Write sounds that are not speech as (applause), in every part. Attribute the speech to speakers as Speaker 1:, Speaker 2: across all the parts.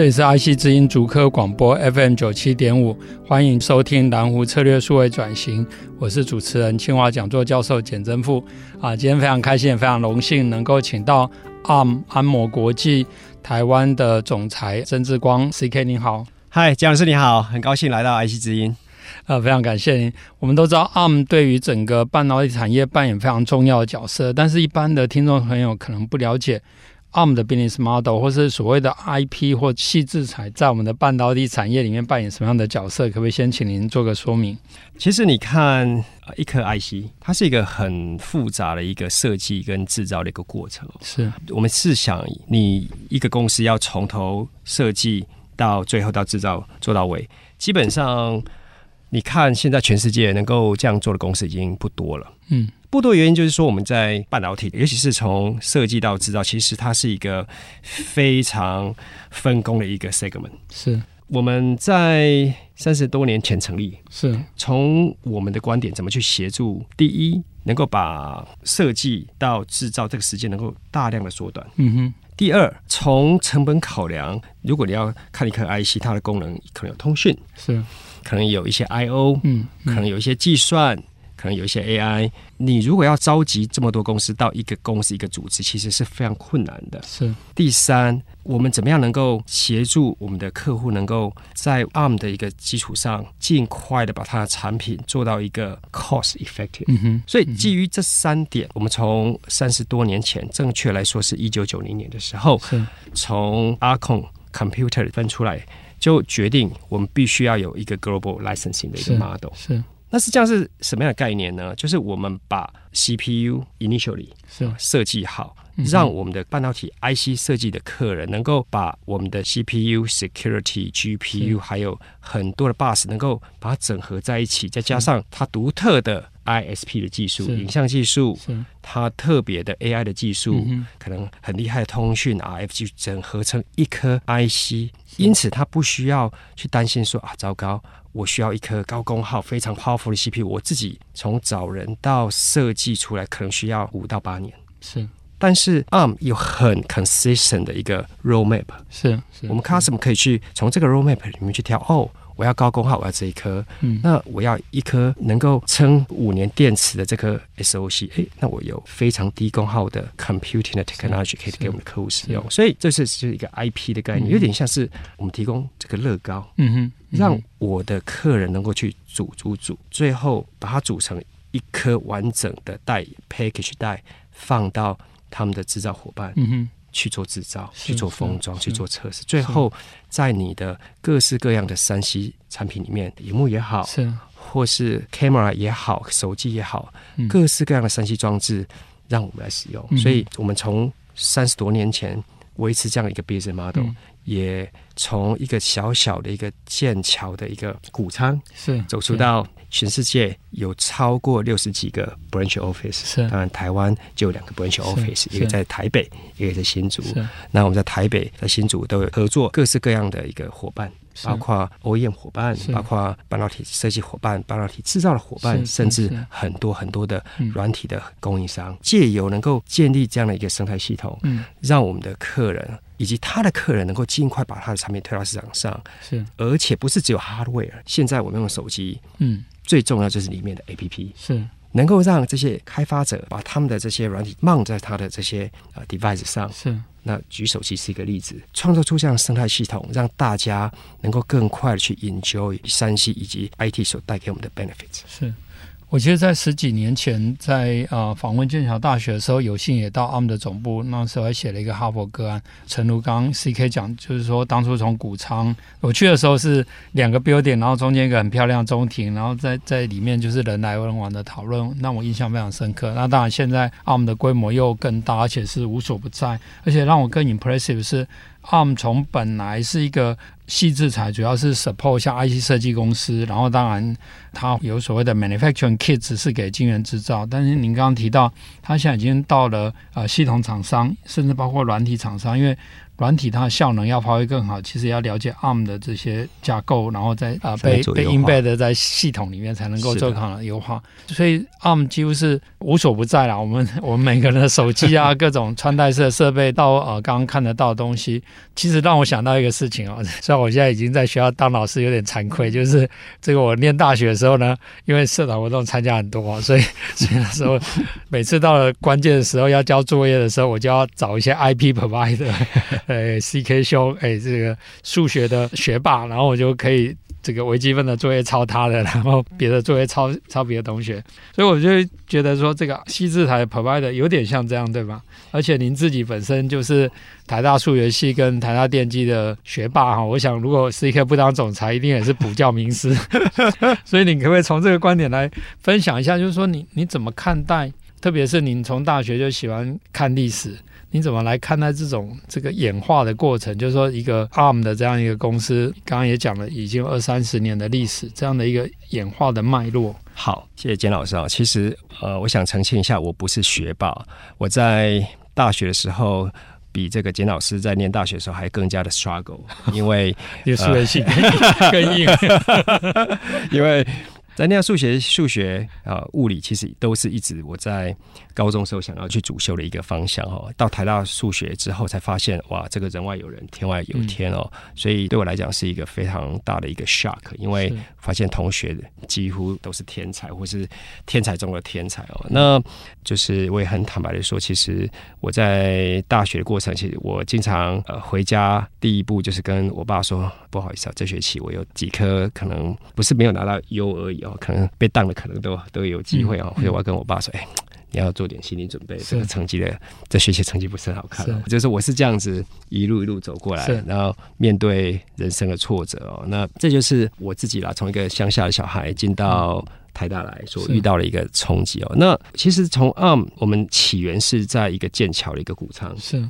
Speaker 1: 这里是 IC 之音竹科广播 FM 九七点五，欢迎收听南湖策略数位转型，我是主持人清华讲座教授简真富啊，今天非常开心，也非常荣幸能够请到 ARM 安摩国际台湾的总裁曾志光 CK，你好，
Speaker 2: 嗨，蒋老师你好，很高兴来到 IC 之音，
Speaker 1: 呃，非常感谢您。我们都知道 ARM 对于整个半导体产业扮演非常重要的角色，但是一般的听众朋友可能不了解。ARM 的 business model 或是所谓的 IP 或矽智财，在我们的半导体产业里面扮演什么样的角色？可不可以先请您做个说明？
Speaker 2: 其实你看，一颗 IC，它是一个很复杂的一个设计跟制造的一个过程。
Speaker 1: 是
Speaker 2: 我们试想，你一个公司要从头设计到最后到制造做到尾，基本上你看现在全世界能够这样做的公司已经不多了。嗯。不多原因就是说，我们在半导体，尤其是从设计到制造，其实它是一个非常分工的一个 segment。
Speaker 1: 是
Speaker 2: 我们在三十多年前成立，
Speaker 1: 是
Speaker 2: 从我们的观点怎么去协助，第一，能够把设计到制造这个时间能够大量的缩短。嗯哼。第二，从成本考量，如果你要看一颗 IC，它的功能可能有通讯，
Speaker 1: 是
Speaker 2: 可能有一些 IO，嗯，可能有一些计算。可能有一些 AI，你如果要召集这么多公司到一个公司一个组织，其实是非常困难的。
Speaker 1: 是。
Speaker 2: 第三，我们怎么样能够协助我们的客户，能够在 ARM 的一个基础上，尽快的把它的产品做到一个 cost effective。嗯哼。所以基于这三点，我们从三十多年前，正确来说是一九九零年的时候，从 Arm Computer 分出来，就决定我们必须要有一个 global licensing 的一个 model。
Speaker 1: 是。是
Speaker 2: 那实际上是什么样的概念呢？就是我们把 CPU initially 是。设计好，让我们的半导体 IC 设计的客人能够把我们的 CPU、security、GPU 还有很多的 bus 能够把它整合在一起，再加上它独特的 ISP 的技术、影像技术，它特别的 AI 的技术，可能很厉害的通讯 RF 去整合成一颗 IC，因此他不需要去担心说啊，糟糕。我需要一颗高功耗、非常 powerful 的 CPU，我自己从找人到设计出来，可能需要五到八年。
Speaker 1: 是，
Speaker 2: 但是 ARM 有很 consistent 的一个 roadmap。
Speaker 1: 是，是
Speaker 2: 我们 custom 可以去从这个 roadmap 里面去挑哦。我要高功耗，我要这一颗。嗯，那我要一颗能够撑五年电池的这颗 SOC。哎，那我有非常低功耗的 computing 的 technology 可以给我们的客户使用。所以这是是一个 IP 的概念，嗯、有点像是我们提供这个乐高，嗯哼，让我的客人能够去组组组，最后把它组成一颗完整的带 package 带，放到他们的制造伙伴，嗯哼。去做制造，去做封装，去做测试，最后在你的各式各样的三 C 产品里面，荧幕也好，是。或是 camera 也好，手机也好，嗯、各式各样的三 C 装置，让我们来使用。嗯、所以，我们从三十多年前维持这样一个 business model，、嗯、也从一个小小的一个剑桥的一个谷仓，是走出到。全世界有超过六十几个 branch office，是当然台湾就有两个 branch office，一个在台北，一个在新竹。那我们在台北、在新竹都有合作各式各样的一个伙伴，包括 OEM 伙伴，包括半导体设计伙伴、半导体制造的伙伴，甚至很多很多的软体的供应商。借由能够建立这样的一个生态系统，嗯，让我们的客人以及他的客人能够尽快把他的产品推到市场上，是，而且不是只有 hardware。现在我们用手机，嗯。最重要就是里面的 APP 是能够让这些开发者把他们的这些软体 mount 在他的这些呃 device 上。是那举手机是一个例子，创造出这样的生态系统，让大家能够更快的去 enjoy 三 C 以及 IT 所带给我们的 benefits。
Speaker 1: 是。我记得在十几年前在，在呃访问剑桥大学的时候，有幸也到 ARM 的总部，那时候还写了一个哈佛个案。诚如刚 CK 讲，就是说当初从谷仓我去的时候是两个 building，然后中间一个很漂亮中庭，然后在在里面就是人来人往的讨论，让我印象非常深刻。那当然现在 ARM 的规模又更大，而且是无所不在，而且让我更 impressive 是 ARM 从本来是一个。细制裁主要是 support 像 IC 设计公司，然后当然它有所谓的 manufacturing kits 是给晶圆制造，但是您刚刚提到，它现在已经到了呃系统厂商，甚至包括软体厂商，因为。软体它的效能要发挥更好，其实要了解 ARM 的这些架构，然后再啊、呃、被被 embed 在系统里面，才能够做更好的优化。所以 ARM 几乎是无所不在了。我们 (laughs) 我们每个人的手机啊，(laughs) 各种穿戴式的设备，到呃刚刚看得到的东西，其实让我想到一个事情哦。(laughs) 虽然我现在已经在学校当老师，有点惭愧，就是这个我念大学的时候呢，因为社团活动参加很多，所以所以那时候每次到了关键的时候要交作业的时候，我就要找一些 IP provider。哎，C K 兄，哎，这个数学的学霸，然后我就可以这个微积分的作业抄他的，然后别的作业抄抄别的同学，所以我就觉得说，这个西字台 provide 有点像这样，对吧？而且您自己本身就是台大数学系跟台大电机的学霸哈，我想如果 C K 不当总裁，一定也是补教名师。(laughs) 所以你可不可以从这个观点来分享一下，就是说你你怎么看待，特别是您从大学就喜欢看历史。你怎么来看待这种这个演化的过程？就是说，一个 ARM 的这样一个公司，刚刚也讲了，已经二三十年的历史，这样的一个演化的脉络。
Speaker 2: 好，谢谢简老师啊。其实，呃，我想澄清一下，我不是学霸。我在大学的时候，比这个简老师在念大学的时候还更加的 struggle，因为 (laughs)
Speaker 1: 有数学系更硬，(laughs) (laughs)
Speaker 2: 因为。在那样数学、数学啊、物理，其实都是一直我在高中时候想要去主修的一个方向哦。到台大数学之后，才发现哇，这个人外有人，天外有天哦。所以对我来讲是一个非常大的一个 shock，因为发现同学几乎都是天才，或是天才中的天才哦。那就是我也很坦白的说，其实我在大学的过程，其实我经常呃回家第一步就是跟我爸说，不好意思啊，这学期我有几科可能不是没有拿到优而已哦。可能被当的可能都都有机会啊、哦，所以我要跟我爸说：“哎，你要做点心理准备，这个成绩的这学习成绩不是很好看。”就是我是这样子一路一路走过来，然后面对人生的挫折哦，那这就是我自己啦，从一个乡下的小孩进到台大来所遇到的一个冲击哦。那其实从 ARM 我们起源是在一个剑桥的一个谷仓是。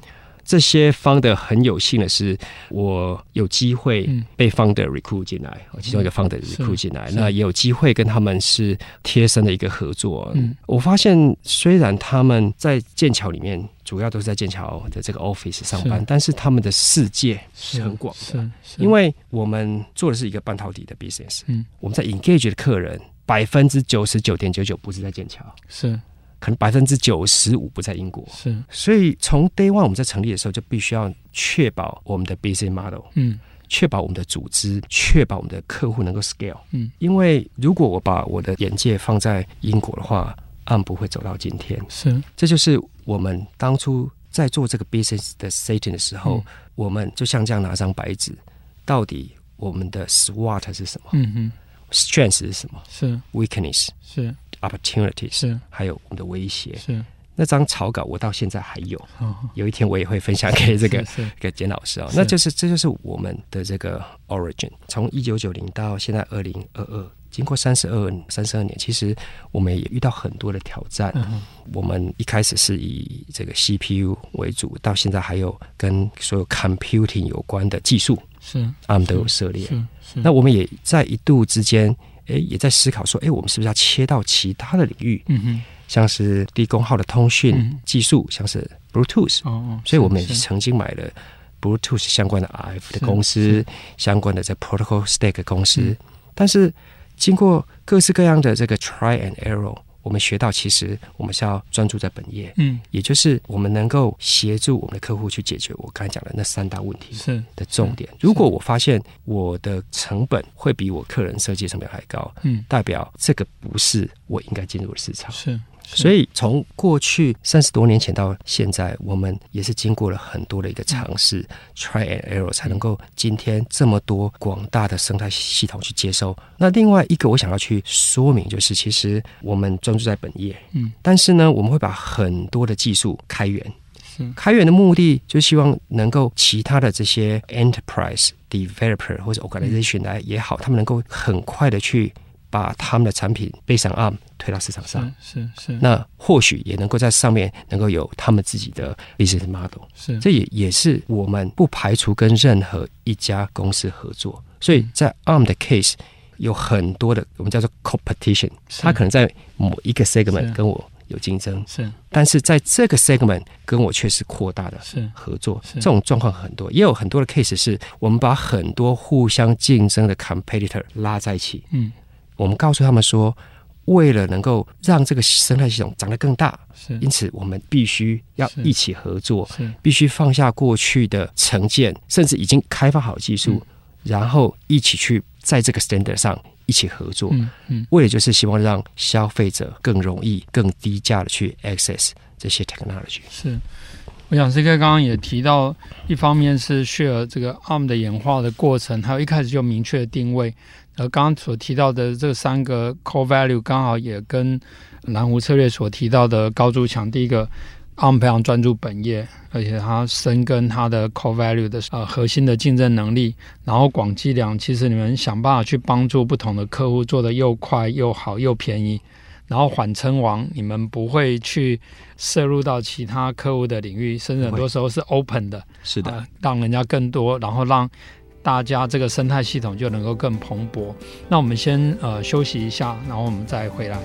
Speaker 2: 这些 founder 很有幸的是，我有机会被 founder recruit 进来，嗯、其中一个 founder recruit 进来，那也有机会跟他们是贴身的一个合作。嗯，我发现虽然他们在剑桥里面主要都是在剑桥的这个 office 上班，是。但是他们的世界是很广的，因为我们做的是一个半导体的 business，嗯，我们在 engage 的客人百分之九十九点九九不是在剑桥，是。可能百分之九十五不在英国，是，所以从 day one 我们在成立的时候就必须要确保我们的 business model，嗯，确保我们的组织，确保我们的客户能够 scale，嗯，因为如果我把我的眼界放在英国的话，ARM 不会走到今天，是，这就是我们当初在做这个 business 的 setting 的时候，嗯、我们就像这样拿张白纸，到底我们的 SWOT 是什么？嗯哼，strength 是什么？是。weakness 是。Opportunities 是，还有我们的威胁是。那张草稿我到现在还有，哦、有一天我也会分享给这个 (laughs) 给简老师啊、哦。那就是这就是我们的这个 origin，从一九九零到现在二零二二，经过三十二三十二年，其实我们也遇到很多的挑战。嗯、我们一开始是以这个 CPU 为主，到现在还有跟所有 computing 有关的技术，是 ARM 都有涉猎。那我们也在一度之间。哎，也在思考说，哎，我们是不是要切到其他的领域？嗯哼，像是低功耗的通讯技术，嗯、像是 Bluetooth。哦，所以我们也曾经买了 Bluetooth 相关的 RF 的公司，相关的在 Protocol Stack 公司。嗯、但是经过各式各样的这个 Try and Error。我们学到，其实我们是要专注在本业，嗯，也就是我们能够协助我们的客户去解决我刚才讲的那三大问题是。的重点。如果我发现我的成本会比我客人设计成本还高，嗯，代表这个不是我应该进入的市场，是。所以从过去三十多年前到现在，我们也是经过了很多的一个尝试、嗯、，try and error，才能够今天这么多广大的生态系统去接收。那另外一个我想要去说明，就是其实我们专注在本业，嗯，但是呢，我们会把很多的技术开源。开源的目的就希望能够其他的这些 enterprise developer 或者 organization 来也好，他们能够很快的去把他们的产品背上 ARM 推到市场上。
Speaker 1: 是是，是。
Speaker 2: 那或许也能够在上面能够有他们自己的 business model。是。这也也是我们不排除跟任何一家公司合作。所以在 ARM 的 case 有很多的我们叫做 competition，他可能在某一个 segment 跟我。有竞争是，但是在这个 segment 跟我却是扩大的合作，这种状况很多，也有很多的 case 是我们把很多互相竞争的 competitor 拉在一起，嗯，我们告诉他们说，为了能够让这个生态系统长得更大，是，因此我们必须要一起合作，是，必须放下过去的成见，甚至已经开发好技术，嗯，然后一起去在这个 standard 上。一起合作，嗯嗯，为了就是希望让消费者更容易、更低价的去 access 这些 technology。
Speaker 1: 是，我想 CK 刚刚也提到，一方面是 share 这个 ARM 的演化的过程，还有一开始就明确的定位。而刚刚所提到的这三个 core value，刚好也跟蓝湖策略所提到的高筑墙，第一个。ARM 非常专注本业，而且它深耕它的 core value 的呃核心的竞争能力，然后广积粮。其实你们想办法去帮助不同的客户做得又快又好又便宜，然后缓称王。你们不会去涉入到其他客户的领域，甚至很多时候是 open 的，
Speaker 2: 是的、呃，
Speaker 1: 让人家更多，然后让大家这个生态系统就能够更蓬勃。那我们先呃休息一下，然后我们再回来。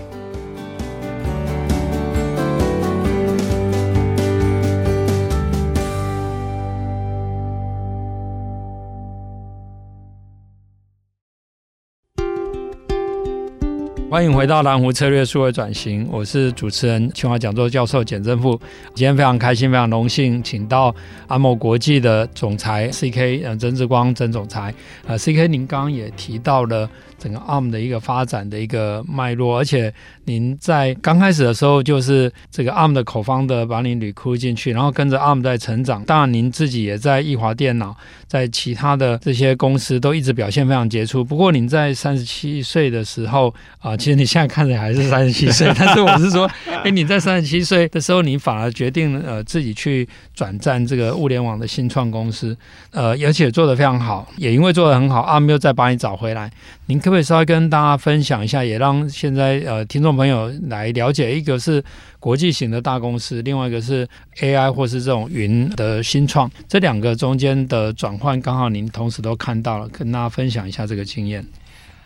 Speaker 1: 欢迎回到蓝湖策略数位转型，我是主持人清华讲座教授简正富。今天非常开心，非常荣幸，请到阿某国际的总裁 CK 呃曾志光曾总裁。呃，CK 您刚刚也提到了。整个 ARM 的一个发展的一个脉络，而且您在刚开始的时候就是这个 ARM 的口方的把您 recruit 进去，然后跟着 ARM 在成长。当然，您自己也在易华电脑，在其他的这些公司都一直表现非常杰出。不过，您在三十七岁的时候啊、其实你现在看着还是三十七岁，(laughs) 但是我是说，哎，你在三十七岁的时候，你反而决定呃自己去转战这个物联网的新创公司，呃，而且做得非常好，也因为做得很好，ARM 又再把你找回来。您可不可以稍微跟大家分享一下，也让现在呃听众朋友来了解，一个是国际型的大公司，另外一个是 AI 或是这种云的新创，这两个中间的转换，刚好您同时都看到了，跟大家分享一下这个经验。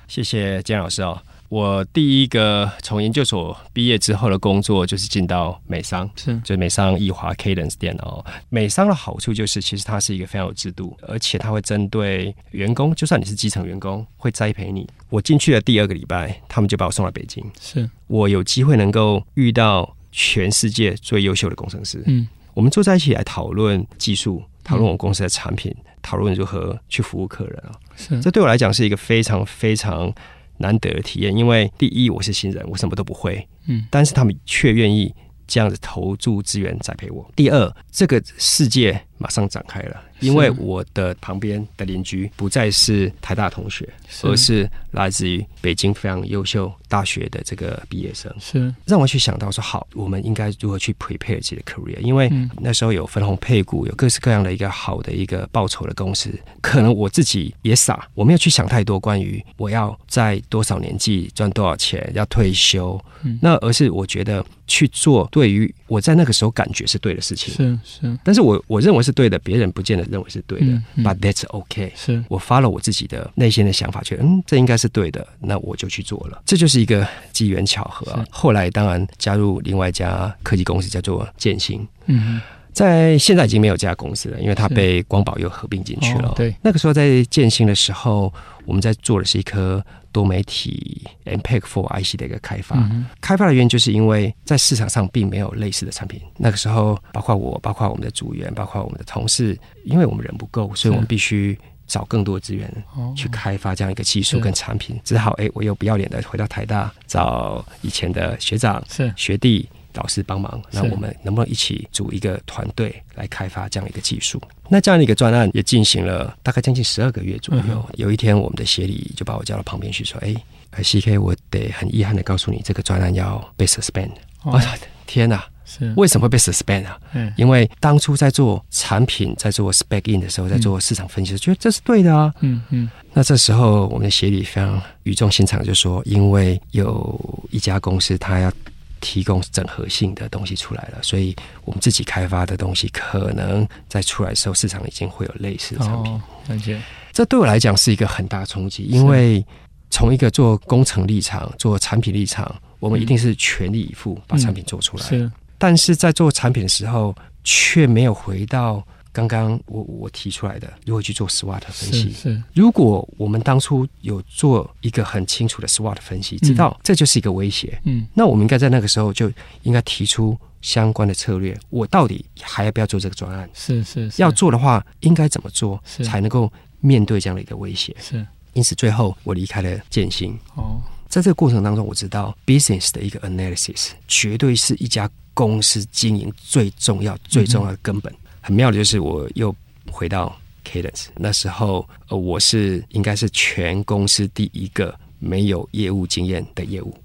Speaker 2: 谢谢金老师哦。我第一个从研究所毕业之后的工作就是进到美商，是就是美商易华 Cadence 电脑。美商的好处就是，其实它是一个非常有制度，而且它会针对员工，就算你是基层员工，会栽培你。我进去的第二个礼拜，他们就把我送到北京，是我有机会能够遇到全世界最优秀的工程师。嗯，我们坐在一起来讨论技术，讨论我们公司的产品，讨论如何去服务客人啊。是，这对我来讲是一个非常非常。难得的体验，因为第一我是新人，我什么都不会，嗯，但是他们却愿意这样子投注资源栽培我。第二，这个世界马上展开了。因为我的旁边的邻居不再是台大同学，而是来自于北京非常优秀大学的这个毕业生，是。让我去想到说，好，我们应该如何去 prepare 自己的 career？因为那时候有分红配股，有各式各样的一个好的一个报酬的公司，可能我自己也傻，我没有去想太多关于我要在多少年纪赚多少钱，要退休，那而是我觉得去做对于我在那个时候感觉是对的事情，是是，但是我我认为是对的，别人不见得。认为是对的，嗯嗯，But that's okay。是我发了我自己的内心的想法，觉得嗯，这应该是对的，那我就去做了。这就是一个机缘巧合啊。后来当然加入另外一家科技公司，叫做建兴。嗯，在现在已经没有这家公司了，因为它被光宝又合并进去了。哦。对，那个时候在建新的时候，我们在做的是一颗。多媒体 MPEG-4 IC 的一个开发，嗯，开发的原因就是因为在市场上并没有类似的产品。那个时候，包括我，包括我们的组员，包括我们的同事，因为我们人不够，所以我们必须找更多资源去开发这样一个技术跟产品，只好哎，我又不要脸的回到台大找以前的学长、是。学弟、导师帮忙，那我们能不能一起组一个团队来开发这样一个技术？那这样的一个专案也进行了大概将近十二个月左右。嗯、有一天，我们的协理就把我叫到旁边去说：“哎，CK，我得很遗憾的告诉你，这个专案要被 suspend。哦”我说：“天哪！”是为什么会被 suspend 啊？嗯，因为当初在做产品、在做 spec in 的时候，在做市场分析的时候，觉得这是对的啊。嗯嗯。那这时候，我们的协理非常语重心长，就说：因为有一家公司，他要提供整合性的东西出来了，所以我们自己开发的东西，可能在出来的时候，市场已经会有类似的产品。而且、哦，这对我来讲是一个很大的冲击，因为从一个做工程立场、做产品立场，我们一定是全力以赴把产品做出来。嗯、是。但是在做产品的时候，却没有回到刚刚我我提出来的如何去做 SWOT 分析。是，是，如果我们当初有做一个很清楚的 SWOT 分析，知道这就是一个威胁，嗯，那我们应该在那个时候就应该提出相关的策略。我到底还要不要做这个专案？是是，是，要做的话，应该怎么做才能够面对这样的一个威胁？是，因此最后我离开了建新。哦，在这个过程当中，我知道 business 的一个 analysis 绝对是一家。公司经营最重要、最重要的根本，嗯、很妙的就是我又回到 Cadence 那时候，呃，我是应该是全公司第一个没有业务经验的业务，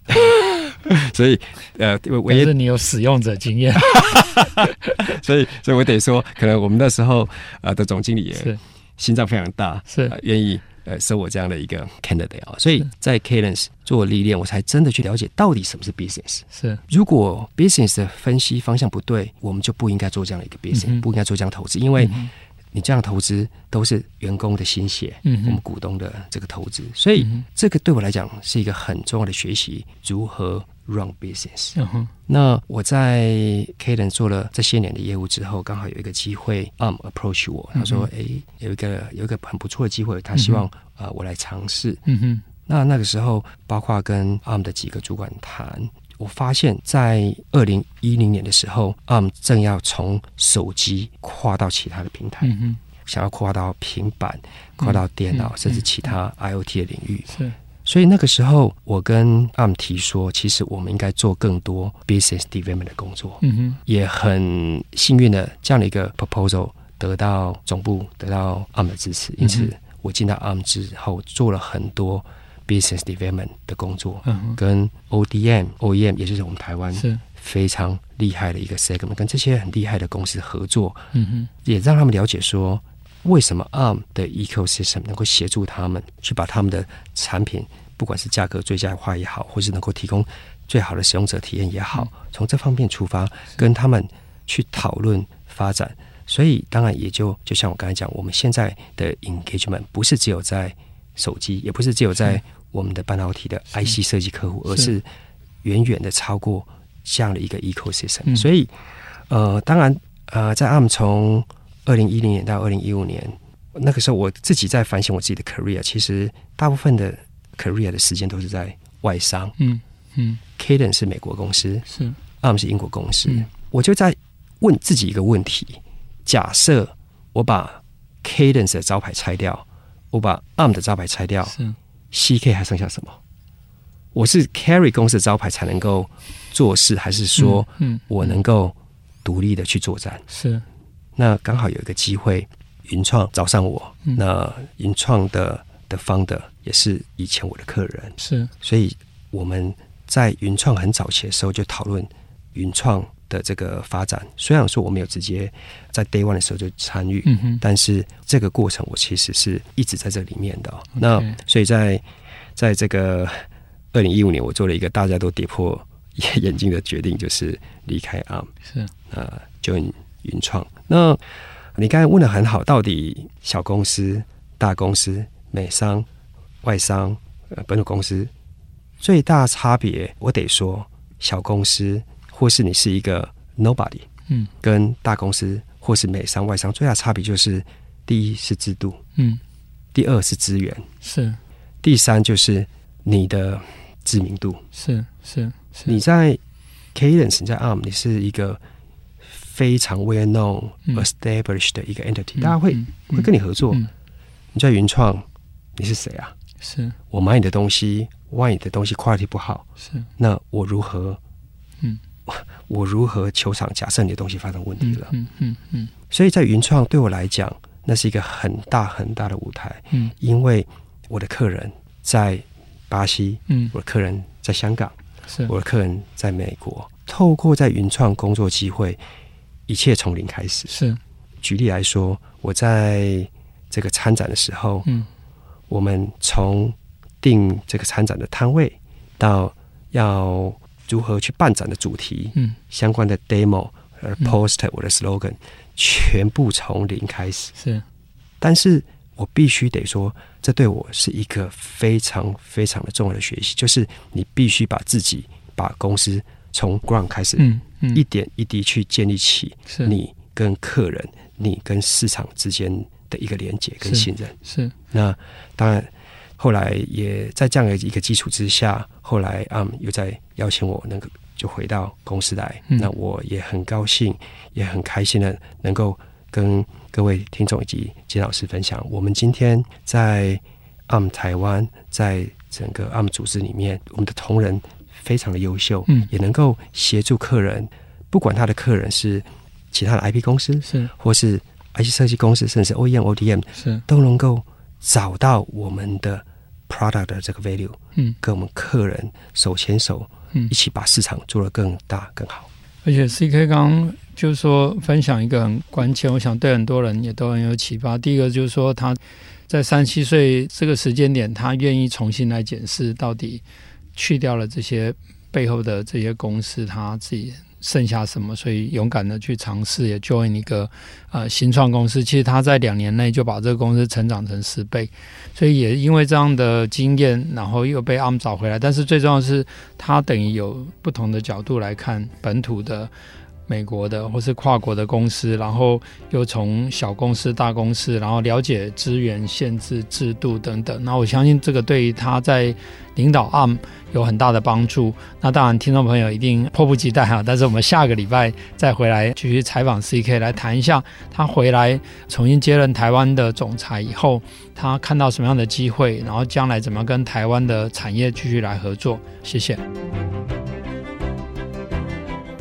Speaker 2: (laughs) 所以呃，唯一是你有使用者经验，(laughs) 所以所以我得说，可能我们那时候呃的总经理也心脏非常大，是。愿、呃、意。呃，收我这样的一个 candidate 啊，所以在 Cadence 做历练，我才真的去了解到底什么是 business。是，如果 business 的分析方向不对，我们就不应该做这样的一个 business，、嗯、不应该做这样投资，因为你这样投资都是员工的心血，嗯，我们股东的这个投资，所以这个对我来讲是一个很重要的学习，如何。Run business。Uh. 那我在 Cadence 做了这些年的业务之后，刚好有一个机会，Arm approach 我，他说：“哎、uh 有一个有一个很不错的机会，他希望啊、uh. 呃、我来尝试。”嗯哼。那那个时候，包括跟 Arm 的几个主管谈，我发现，在二零一零年的时候，Arm 正要从手机跨到其他的平台，uh huh. 想要跨到平板、跨到电脑，uh. 甚至其他 IoT 的领域。是、uh。所以那个时候，我跟 Arm 提说，其实我们应该做更多 business development 的工作。嗯哼，也很幸运的这样的一个 proposal 得到总部得到 Arm 的支持，因此我进到 Arm 之后，做了很多 business development 的工作，嗯哼，跟 ODM、OEM，也就是我们台湾是非常厉害的一个 segment，跟这些很厉害的公司合作，嗯哼，也让他们了解说。为什么 ARM 的 ecosystem 能够协助他们去把他们的产品，不管是价格最佳化也好，或是能够提供最好的使用者体验也好，从这方面出发，跟他们去讨论发展。所以，当然也就就像我刚才讲，我们现在的 engagement 不是只有在手机，也不是只有在我们的半导体的 IC 设计客户，而是远远的超过这样的一个 ecosystem。所以，呃，当然，呃，在 ARM 从二零一零年到二零一五年，那个时候我自己在反省我自己的 career，其实大部分的 career 的时间都是在外商。嗯嗯，Cadence 是美国公司，是 ARM 是英国公司。嗯、我就在问自己一个问题：假设我把 Cadence 的招牌拆掉，我把 ARM 的招牌拆掉，是 CK 还剩下什么？我是 carry 公司的招牌才能够做事，还是说，嗯，我能够独立的去作战？是。那刚好有一个机会，云创找上我。嗯、那云创的的 founder 也是以前我的客人，是，所以我们在云创很早期的时候就讨论云创的这个发展。虽然说我没有直接在 day one 的时候就参与，嗯、但是这个过程我其实是一直在这里面的。那所以在在这个二零一五年，我做了一个大家都跌破眼镜的决定，就是离开 Arm，是啊，就。云创，那你刚才问的很好，到底小公司、大公司、美商、外商、呃，本土公司最大差别，我得说，小公司或是你是一个 nobody，嗯，跟大公司或是美商、外商最大差别就是，第一是制度，嗯，第二是资源，是，第三就是你的知名度，是是是，你在 Cadence，你在 Arm，你是一个。非常 well known established 的一个 entity，大家会会跟你合作。你在云创，你是谁啊？
Speaker 1: 是
Speaker 2: 我买你的东西，万一你的东西 quality 不好，
Speaker 1: 是
Speaker 2: 那我如何？
Speaker 1: 嗯，(laughs)
Speaker 2: 我如何球场？假设你的东西发生问题了，
Speaker 1: 嗯嗯嗯，
Speaker 2: 所以在云创对我来讲，那是一个很大很大的舞台，
Speaker 1: 嗯，
Speaker 2: 因为我的客人在巴西，
Speaker 1: 嗯，
Speaker 2: 我的客人在香港，
Speaker 1: 是。
Speaker 2: 我的客人在美国，透过在云创工作机会，一切从零开始。
Speaker 1: 是，
Speaker 2: 举例来说，我在这个参展的时候，
Speaker 1: 嗯，
Speaker 2: 我们从定这个参展的摊位，到要如何去办展的主题，
Speaker 1: 嗯，
Speaker 2: 相关的 demo、呃 poster、我的 slogan，全部从零开始。
Speaker 1: 是，
Speaker 2: 但是我必须得说，这对我是一个非常非常的重要的学习，就是你必须把自己、把公司从 ground 开始，
Speaker 1: 嗯嗯，
Speaker 2: 一点一滴去建立起
Speaker 1: 是。
Speaker 2: 你跟客人、你跟市场之间的一个连接跟信任。
Speaker 1: 是，
Speaker 2: 那当然，后来也在这样的一个基础之下，后来嗯又在邀请我能够就回到公司来，
Speaker 1: 嗯、
Speaker 2: 那我也很高兴，也很开心的能够跟各位听众以及金老师分享，我们今天在 ARM 台湾，在整个 ARM 组织里面，我们的同仁非常的优秀，
Speaker 1: 嗯，
Speaker 2: 也能够协助客人，不管他的客人是其他的 IP 公司，
Speaker 1: 是。
Speaker 2: 或是 IC 设计公司，甚至 OEM、ODM，
Speaker 1: 是。
Speaker 2: 都能够找到我们的 product 的这个 value，
Speaker 1: 嗯，
Speaker 2: 跟我们客人手牵手，
Speaker 1: 嗯，
Speaker 2: 一起把市场做得更大更好。
Speaker 1: 而且 CK 刚刚就是说分享一个很关键，我想对很多人也都很有启发。第一个就是说他在三十七岁这个时间点，他愿意重新来检视，到底去掉了这些背后的这些公司，他自己。剩下什么？所以勇敢的去尝试，也 join 一个呃新创公司。其实他在两年内就把这个公司成长成十倍，所以也因为这样的经验，然后又被 ARM 找回来。但是最重要的是，他等于有不同的角度来看本土的。美国的或是跨国的公司，然后又从小公司、大公司，然后了解资源限制、制度等等。那我相信这个对于他在领导 ARM 有很大的帮助。那当然，听众朋友一定迫不及待哈。但是我们下个礼拜再回来继续采访 CK，来谈一下他回来重新接任台湾的总裁以后，他看到什么样的机会，然后将来怎么跟台湾的产业继续来合作。谢谢。